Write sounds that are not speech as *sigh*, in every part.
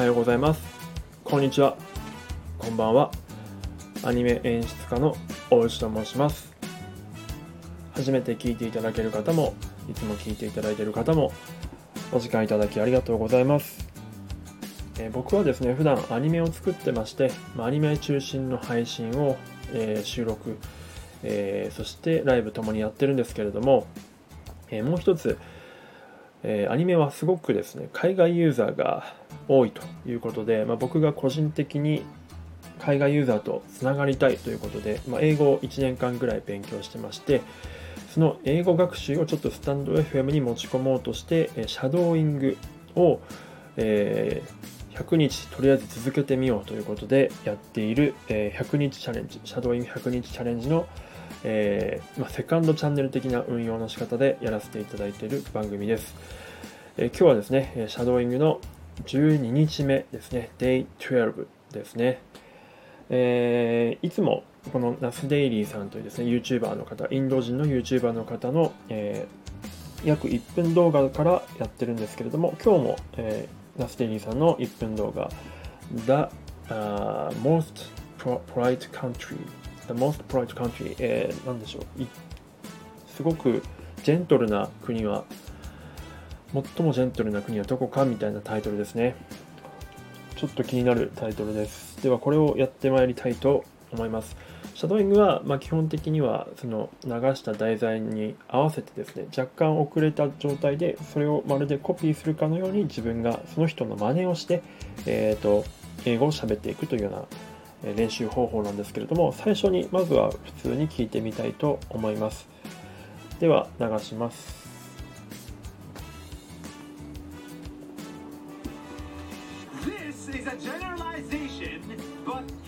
はようございます。こんにちは。こんばんは。アニメ演出家の大内と申します。初めて聞いていただける方もいつも聞いていただいている方もお時間いただきありがとうございます。えー僕はですね普段アニメを作ってまして、まあ、アニメ中心の配信を、えー収録、えーそしてライブともにやってるんですけれども、えーもう一つ、えーアニメはすごくですね海外ユーザーが多いということで、まあ、僕が個人的に海外ユーザーとつながりたいということで、まあ、英語を1年間ぐらい勉強してましてその英語学習をちょっとスタンド FM に持ち込もうとして、シャドーイングを、えー100日とりあえず続けてみようということでやっている、えー100日チャレンジシャドーイング100日チャレンジの、えーまあ、セカンドチャンネル的な運用の仕方でやらせていただいている番組です、えー今日はですねシャドーイングの12日目ですね。Day12 ですね。えーいつもこのナスデイリーさんというですね YouTuber の方インド人の YouTuber の方の、えー約1分動画からやってるんですけれども今日も、えーナスデイリーさんの1分動画 The、uh, most polite country The most polite country、えー、なんでしょう。すごくジェントルな国は最もジェントルな国はどこかみたいなタイトルですね。ちょっと気になるタイトルです。ではこれをやってまいりたいと思います。シャドーイングは、ま、基本的にはその流した題材に合わせてですね若干遅れた状態でそれをまるでコピーするかのように自分がその人の真似をして、えー、と英語を喋っていくというような練習方法なんですけれども最初にまずは普通に聞いてみたいと思います。では流します。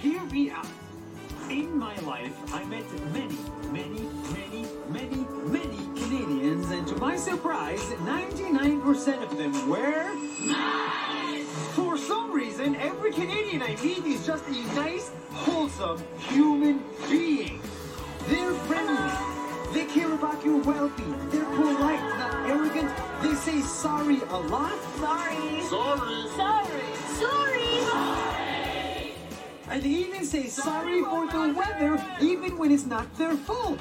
NONEY! Nice! For some reason, every Canadian I meet is just a nice, wholesome human being. They're friendly. They care about your well-being. They're polite, not arrogant. They say sorry a lot. Sorry. Sorry. Sorry. Sorry. And they even say sorry for the weather, even when it's not their fault.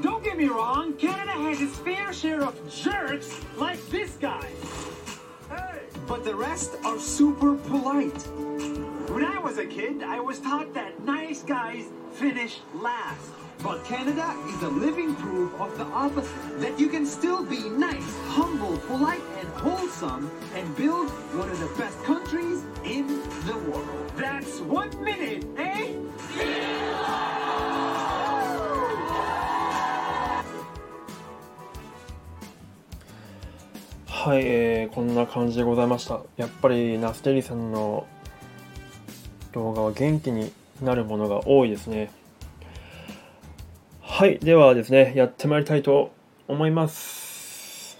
Don't get me wrong, Canada has its fair share of jerks like this guy. But the rest are super polite. When I was a kid, I was taught that nice guys finish last. But Canada is a living proof of the opposite. That you can still be nice, humble, polite, and wholesome and build one of the best countries in the world. That's one minute, eh? はい、えーこんな感じでございました。やっぱりナステリさんの動画は元気になるものが多いですね。はいではですねやってまいりたいと思います。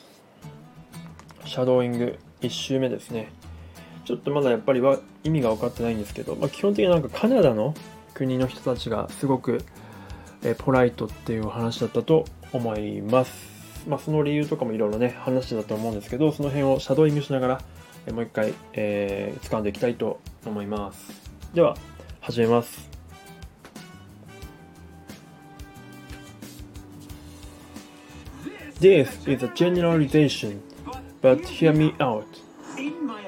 シャドーイング1周目ですね。ちょっとまだやっぱりは意味が分かってないんですけど、まあ、基本的になんかカナダの国の人たちがすごく、えポライトっていう話だったと思います。まあ、その理由とかもいろいろね話だと思うんですけどその辺をシャドーイングしながら、えもう一回、えー掴んでいきたいと思います。では始めます。This is a generalization, but hear me out.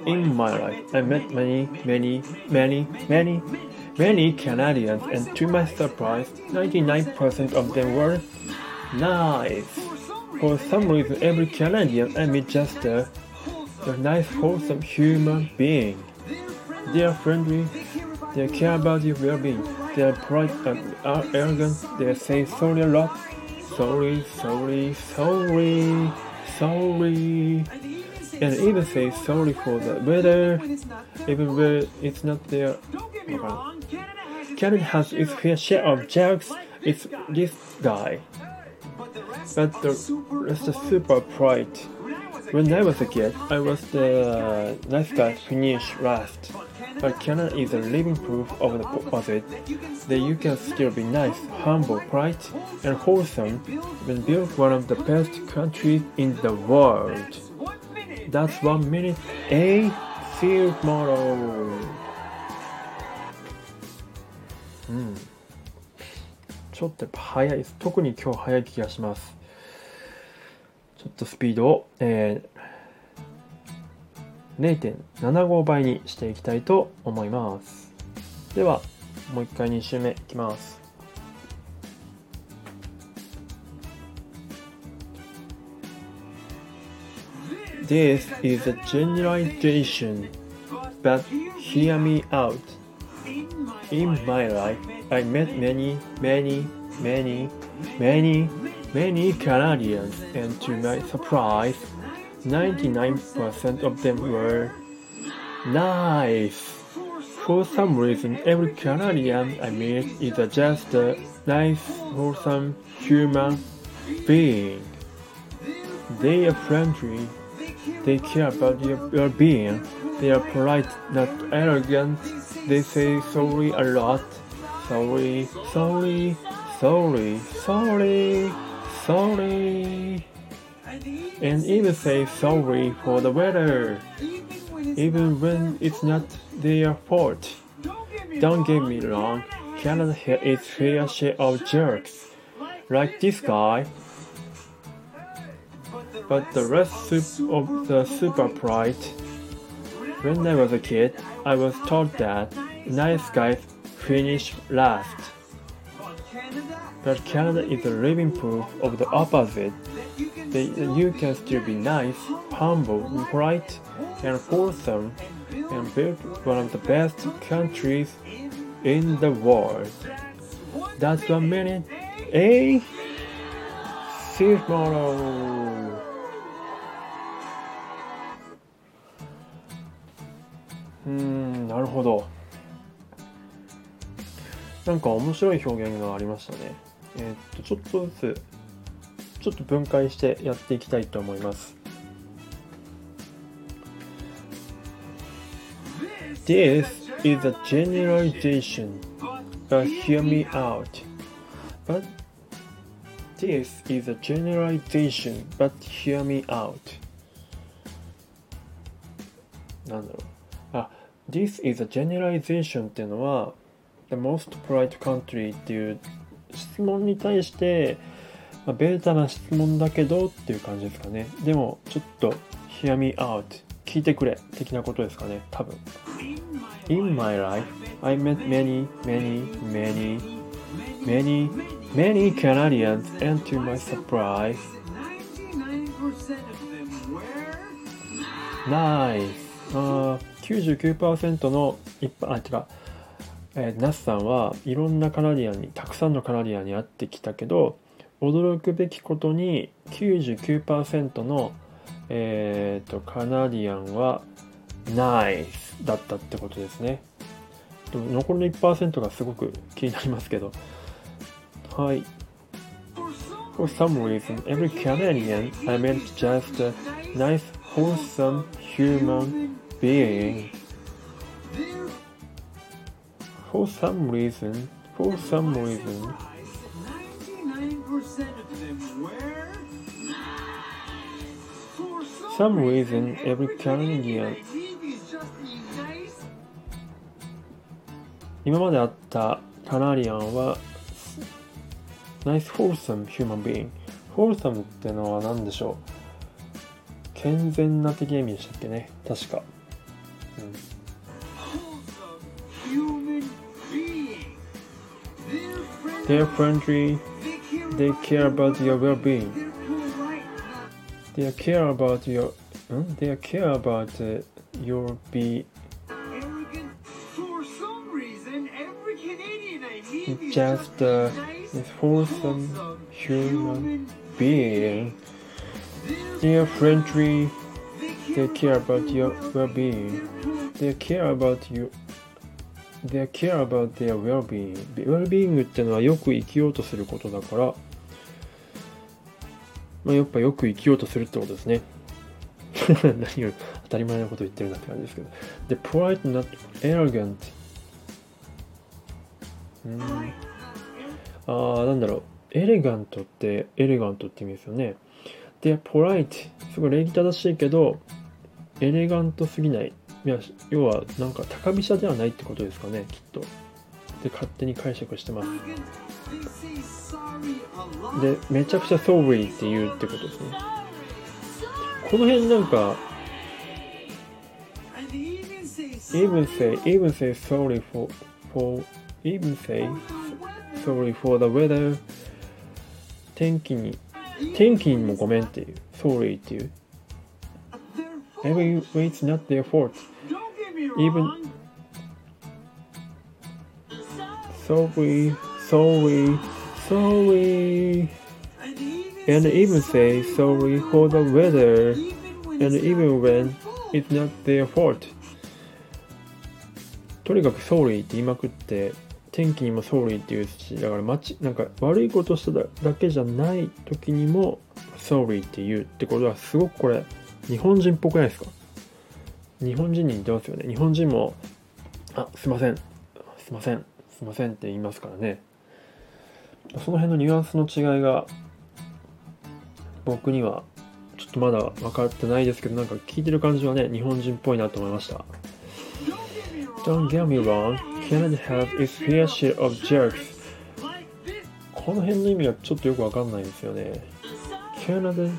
In my life, I met many, many, many, many, many Canadians, and to my surprise, 99% of them were nice. For some reason, every Canadian I meet just a, a nice, wholesome human being. They are friendly, they care about your well-being, they are polite and are arrogant, they say sorry a lot. Sorry, sorry, sorry, sorry. And even say sorry for the weather, even when it's not their Canada has its fair share of jokes. It's this guy, but the rest super bright. When I was a kid, I was the nice guy finish last. But Canada is a living proof of the opposite. That you can still be nice, humble, polite, and wholesome when build one of the best countries in the world. That's one minute. A. See you tomorrow! Hmm. ちょっとやっぱ速いです。特に今日速い気がします。ちょっとスピードを、えー、0.75倍にしていきたいと思います。では、もう一回2周目いきます。This is a generalization, but hear me out. In my life, I met many, many, many, many, many Canadians, and to my surprise, 99% of them were nice. For some reason, every Canadian I meet is a just a nice, wholesome human being. They are friendly, they care about your well-being, they are polite, not arrogant, they say sorry a lot. Sorry, sorry, sorry, sorry, sorry. And even say sorry for the weather, even when it's not their fault. Don't get me wrong, Canada here is fair share of jerks, like this guy. But the rest of the super pride. When I was a kid, I was taught that nice guys finish last. But Canada is a living proof of the opposite. That you can still be nice, humble, polite, and wholesome, and build one of the best countries in the world. That's one minute. Eh? See you tomorrow. うーんなるほど なんか面白い表現がありましたねえーっとちょっとずつちょっと分解してやっていきたいと思います This is a generalization but hear me out but This is a generalization but hear me out なんだろうあ、This is a generalization っていうのは The most polite country っていう質問に対して、まあ、ベータな質問だけどっていう感じですかね。でも、ちょっと hear me out 聞いてくれ的なことですかね。多分。In my life, I met many, many, many, many, many Canadians and to my surprise, 99% of them were nice. あー99%の一般あ違う、えーナスさんはいろんなカナディアンにたくさんのカナディアンに会ってきたけど驚くべきことに99%の、えー、とカナディアンはナイスだったってことですね残りの1%がすごく気になりますけどはい For some reason, every Canadian I met just a nice, wholesome human being. for some reason, for some reason. some reason, every time you get. 今まであったタナリアンはナイスホールサムヒューマンビーンホールサムってのは何でしょう？健全な的意味でしたっけね？確か、うん、They're friendly. They're they care about your well-being They're They care about your? They care about uh, your be just a nice, wholesome human being. They are friendly. They care about your well-being. They care about you. They care about their well-being. well-being ってのはよく生きようとすることだから、まあ、やっぱよく生きようとするってことですね。*laughs* 何を当たり前のこと言ってるんだって感じですけど。で、polite not arrogant。うん。ああ、なんだろう。エレガントって、エレガントって意味ですよね。で、polite。すごい礼儀正しいけど、エレガントすぎない。いや要はなんか高飛車ではないってことですかねきっと。で勝手に解釈してます。でめちゃくちゃソーブリーって言うってことですね。この辺なんかイブンセイイブンセイソーリーフォーイブンセイソーリーフォーダウェダー天気に天気にもごめんって言う。ソーリーっていう。Every way it's not their fault. Even- sorry sorry sorry And even say sorry for the weather and even when it's not their fault とにかく sorry って言いまくって天気にも sorry って言うしだからまちなんか悪いことしただけじゃない時にも sorry って言うってことはすごくこれ日本人っぽくないですか日本人に似てますよね。日本人もあすいません。すいません。すいませんって言いますからね。その辺のニュアンスの違いが僕にはちょっとまだ分かってないですけどなんか聞いてる感じはね日本人っぽいなと思いました。Don't get me wrong. Canada has its fair share of jerks. この辺の意味がちょっとよく分かんないんですよね。Canada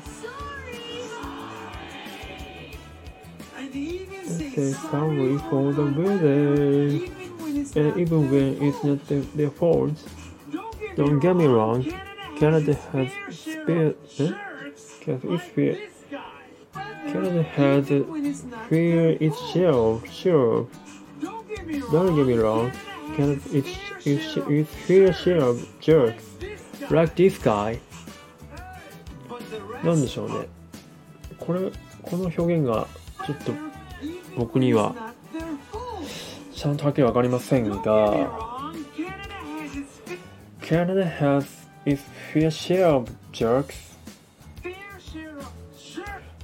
say say sorry sorry for the weather Even when it's and not even when their it's not their, their fault Don't get, Don't get me wrong, Canada Canada has, has its fair- fair eh? share of jerks Canada is like fair- this guy. Canada has Even when it's not fair their its fault. share of share of Don't get me wrong. Don't get me wrong Canada Canada has its its its, fair its fair share of jerks like this guy. like this guy But the rest なんでしょうねこれこの表現がちょっと 僕にはちゃんとはっきり分かりませんが Canada has its fair share of jerks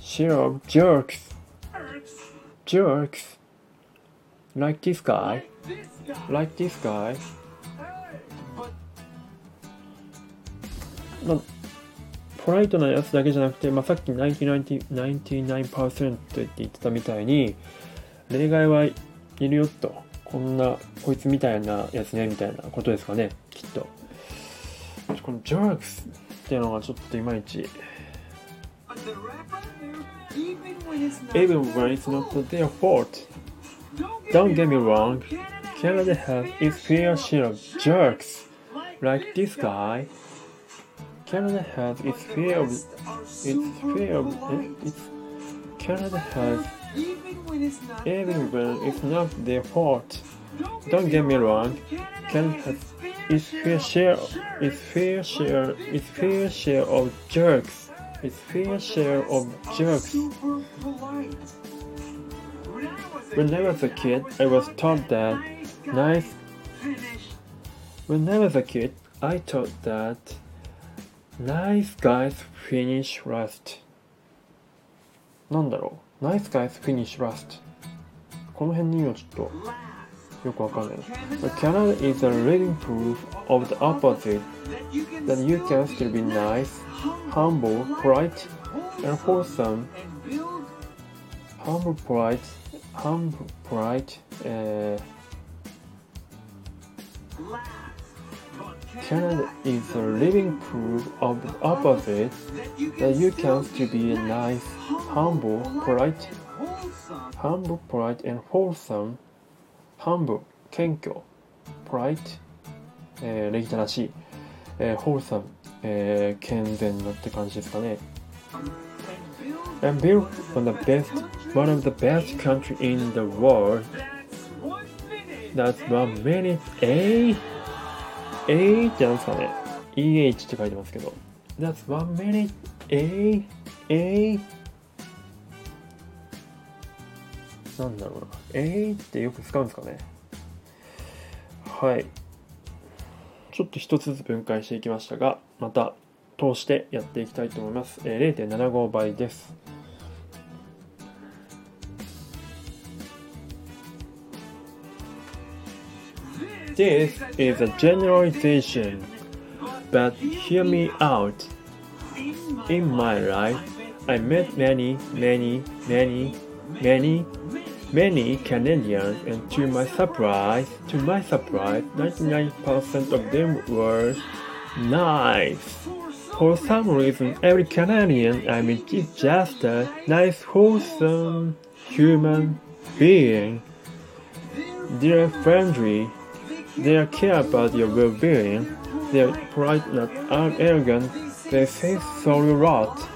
share of jerks jerks like this guy like this guy まあポライトなやつだけじゃなくて、まあ、さっき99%って言ってたみたいに例外はいるよとこんなこいつみたいなやつねみたいなことですかねきっとこのジャークスっていうのがちょっといまいち Even when it's not their fault Don't get me wrong Canada has its fair share of jerks like this guy Canada has its fair of its fair of its Canada has even when it's not their fault Don't get me wrong, Canada has its fair share its fair share its fair share of jerks its fair share of jerks When I was a kid, I was taught that nice. When I was a kid, I thought that nice guys finish last. なんだろう ?nice guys finish last. この辺の意味はちょっとよくわかんない。But Canada is a living proof of the opposite that you can still be nice, humble, polite, and wholesome. Humble, polite, humble, polite, えー Canada is a living proof of the opposite that you can still be nice, humble, polite, humble, polite, and wholesome. humble, 謙虚 polite, えー礼儀正しい、えー wholesome, えー健全なって感じですかね。And built on the best, one of the best country in the world. That's one minute. A? A ってなんですかね ?EH って書いてますけど。That's one minute. A? A? なんだろうな。A ってよく使うんですかねはい。ちょっと一つずつ分解していきましたが、また通してやっていきたいと思います。えー0.75倍です。This is a generalization, but hear me out. In my life, I met many, many, many, many, many Canadians, and to my surprise, to my surprise, 99% of them were nice. For some reason, every Canadian I meet is just a nice, wholesome human being. They're friendly, they care about your well-being, they're polite, not arrogant, they say sorry a lot.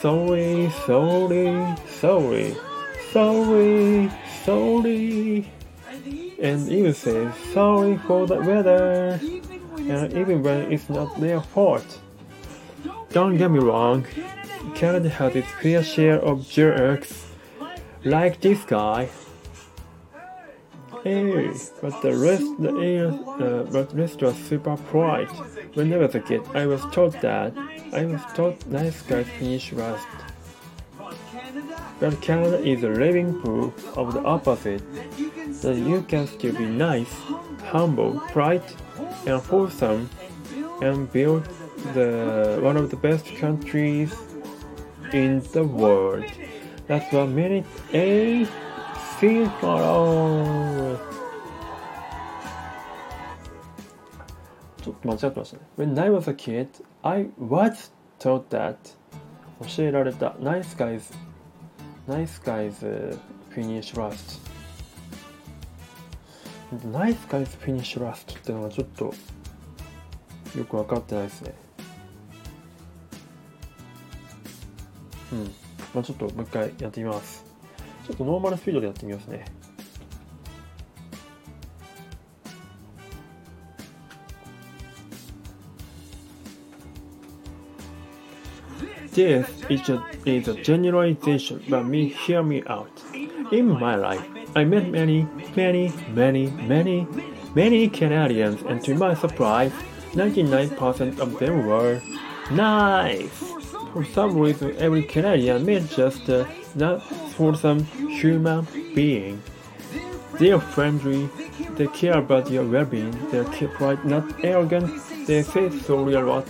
Sorry, sorry, sorry, sorry, sorry. And even say sorry for the weather, and even when it's not their fault. Don't get me wrong, Canada has its fair share of jerks, like this guy. Hey, but the rest, the air, uh, but rest was super polite. When I was a kid, I was taught that I was taught nice guys finish last. But Canada is a living proof of the opposite. That you can still be nice, humble, polite, and wholesome, and build the one of the best countries in the world. That's what minute A. seems wrong. ちょっと間違ってましたね。When I was a kid, I was taught that 教えられた Nice guys Nice guys finish last Nice guys finish last ってのがちょっとよく分かってないですねうんまあちょっともう一回やってみますょっとノーマルスピードでやってみますね This is a, is a generalization, but me hear me out. In my life, I met many, many, many, many, many Canadians, and to my surprise, 99% of them were nice. For some reason, every Canadian met just a not some human being. They are friendly, they care about your well-being, they're quite not arrogant, they say sorry a lot.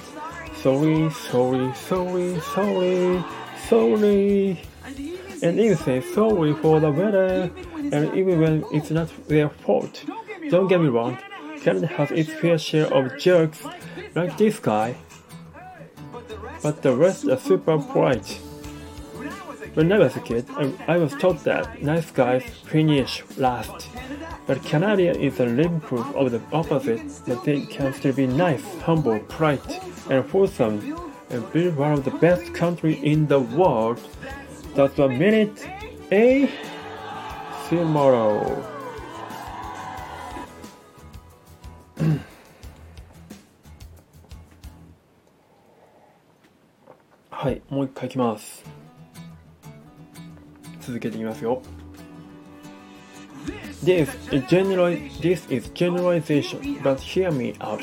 Sorry, sorry, sorry, sorry, sorry. And even say sorry for the weather, and even when it's not their fault. Don't get me wrong, Canada has its fair share of jerks, like this guy, but the rest are super bright. When I was a kid, I, I was taught that nice guys finish last. But Canada is a living proof of the opposite, that they can still be nice, humble, bright, and wholesome, and be one of the best countries in the world. That's a minute, A. See tomorrow. *clears throat* はい、もう一回いきます。続けていきますよ。This is general this is generalization, but hear me out.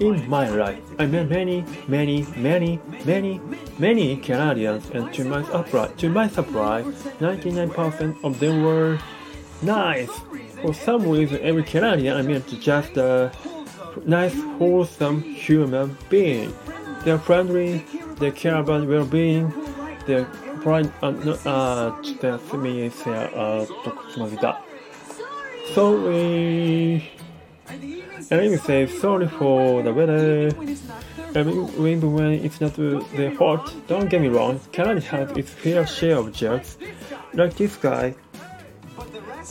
In my life, I met many, many, many, many, many Canadians, and to my surprise, to my surprise, 99% of them were nice. For some reason, every Canadian I met is just a nice, wholesome human being. They're friendly, they care about well-being. Their pride uh, and uh, their family is their uh, 徳島 Sorry. Amy say sorry for the weather. I mean, when it's not uh, their hot. don't get me wrong, Canada has its fair share of jerks, like this guy.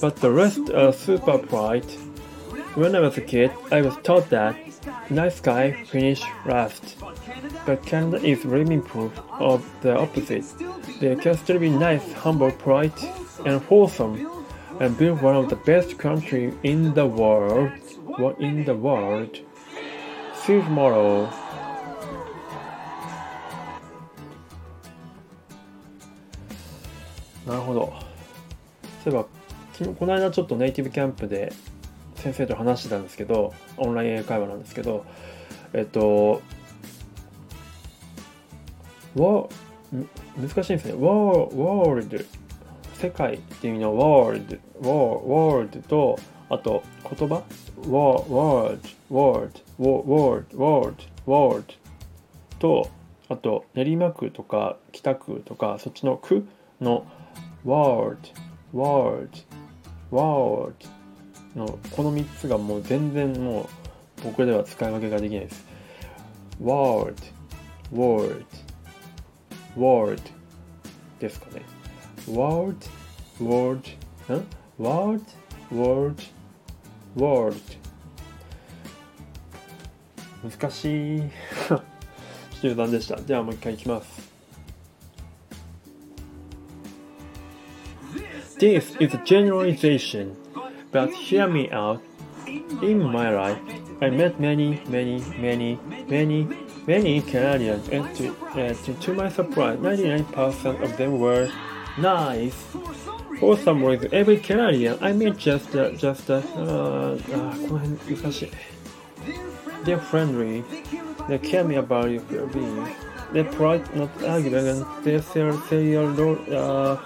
But the rest are super polite. When I was a kid, I was taught that nice guy finish last. But Canada is living proof of the opposite. They can still be nice, humble, polite, and wholesome, and build one of the best country in the world. What in the world? See you tomorrow. なるほど。そういえば、昨日この間ちょっとネイティブキャンプで先生と話してたんですけど、オンライン英会話なんですけど、えっと、わ難しいんですね。ワーワールド、世界っていう意味のワールド、ワーワールドと、あと言葉？ワーワールド、ワールド、ワールド、ワールド、ワールドと、あと練馬区とか北区とかそっちの区のワールド、ワール world のこの3つがもう全然もう僕では使い分けができないです。world world world ですかね world world ん world world world 難しい*laughs* 中断でしたではもう一回いきます This is a generalization, but hear me out. In my life, I met many, many, many, many, many Canadians, and to, uh, to, to my surprise, 99% of them were nice. For some reason, every Canadian I met just, uh, just, uh, uh, この辺難しい。They're friendly. They care me about your well-being. They're polite, not arguing, and they say, say your Lord, uh,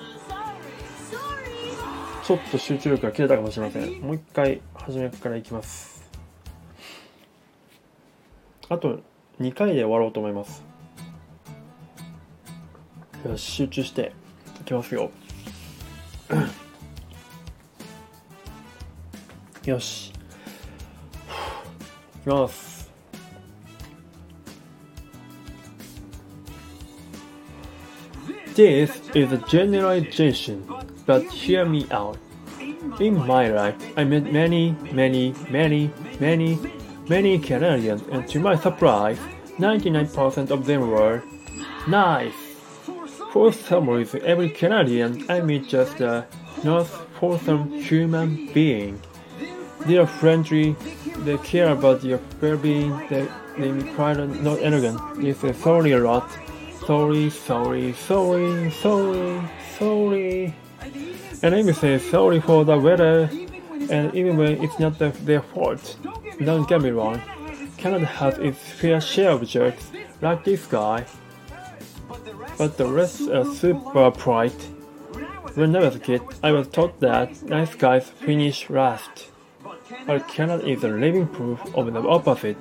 ちょっと集中力が切れたかもしれません。もう一回初めからいきます。あと 2回で終わろうと思います。よし、集中していきますよ。よし。いきます。This is a generalization, but hear me out. In my life, I met many, many, many, many, many Canadians, and to my surprise, 99% of them were nice. For some reason, every Canadian I meet just a not wholesome human being. They are friendly, they care about your well-being, they, they require not arrogant. They say sorry a lot. Sorry, sorry, sorry, sorry, sorry. And even say sorry for the weather, and even when it's not the, their fault. Don't get me wrong, Canada has its fair share of jerks, like this guy, but the rest are super polite. When I was a kid, I was taught that nice guys finish last. But Canada is a living proof of the opposite.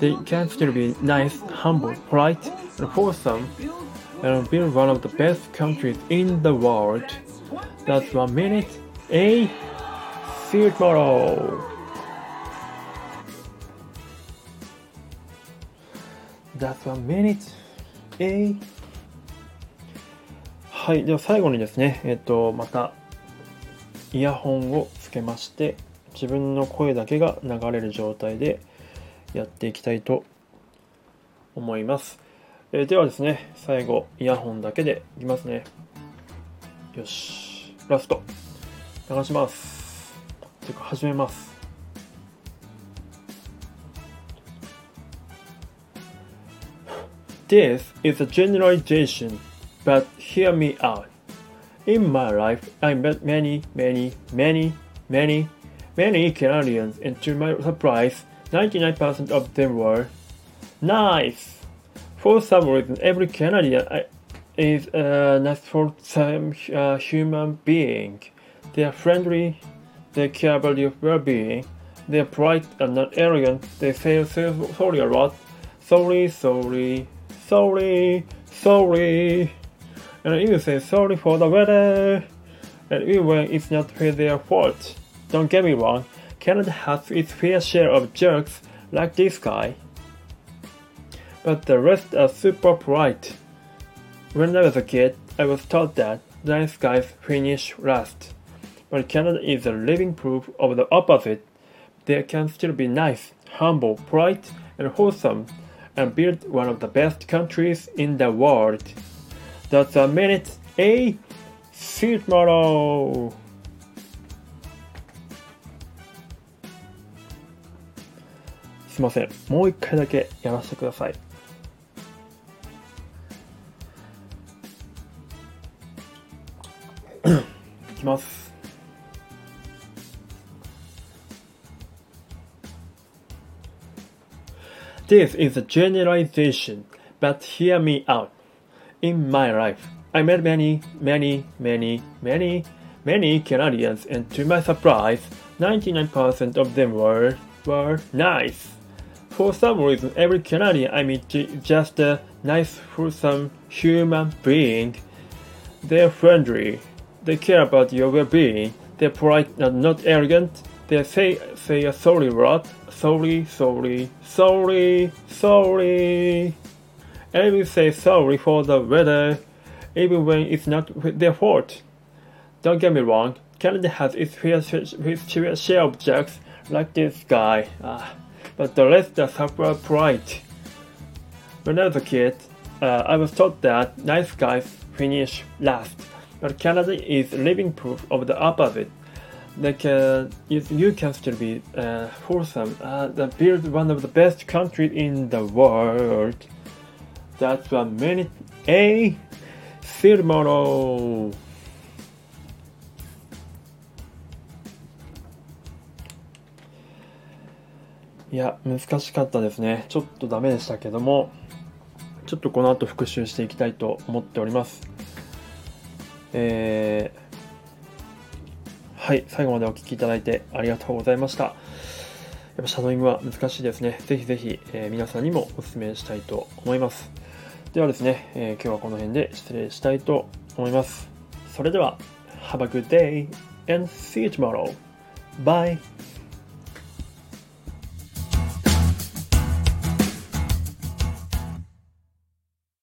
They can still be nice, humble, polite, and wholesome, and be one of the best countries in the world. That's one minute. A. See you tomorrow. はい、では最後にですね、えっと、またイヤホンをつけまして、自分の声だけが流れる状態でやっていきたいと思います。えーではですね、最後、イヤホンだけでいきますね。よし、ラスト、流します。ていうか、始めます。This is a generalization, but hear me out. In my life, I met many, many, many, many, many Canadians, and to my surprise, 99% of them were nice. For some reason, every Canadian I- is a nice for some uh, human being. They are friendly, they care about your well-being, they are polite and not arrogant. They say so- sorry a lot. Sorry, sorry, sorry, sorry. And even say sorry for the weather. And even it's not their fault. Don't get me wrong, Canada has its fair share of jerks like this guy. But the rest are super bright. When I was a kid, I was taught that nice guys finish last. But Canada is a living proof of the opposite. They can still be nice, humble, polite, and wholesome, and build one of the best countries in the world. That's a minute. A. See you tomorrow. すいません。もう一回だけやらせてください。いきます。 This is a generalization, but hear me out. In my life, I met many, many, many, many, many Canadians, and to my surprise, 99% of them were were nice. For some reason, every Canadian I meet is just a nice, wholesome human being. They're friendly. They care about your well-being. they're polite and not arrogant. They say say a sorry word. Sorry, sorry, sorry, sorry. And we say sorry for the weather, even when it's not their fault. Don't get me wrong, Canada has its fair, share of jokes like this guy, uh, but the rest are suffer pride. When I was a kid, uh, I was taught that nice guys finish last, but Canada is living proof of the opposite. Like, uh, if you can still be uh, wholesome, uh, that build one of the best countries in the world. That's a many a tomorrow. いや、難しかったですね。ちょっとダメでしたけども、ちょっとこの後復習していきたいと思っております。えー、はい、最後までお聴きいただいてありがとうございました。やっぱシャドーイングは難しいですね。ぜひぜひ、えー、皆さんにもお勧めしたいと思います。ではですね、えー、今日はこの辺で失礼したいと思います。それでは、Have a good day and see you tomorrow. Bye!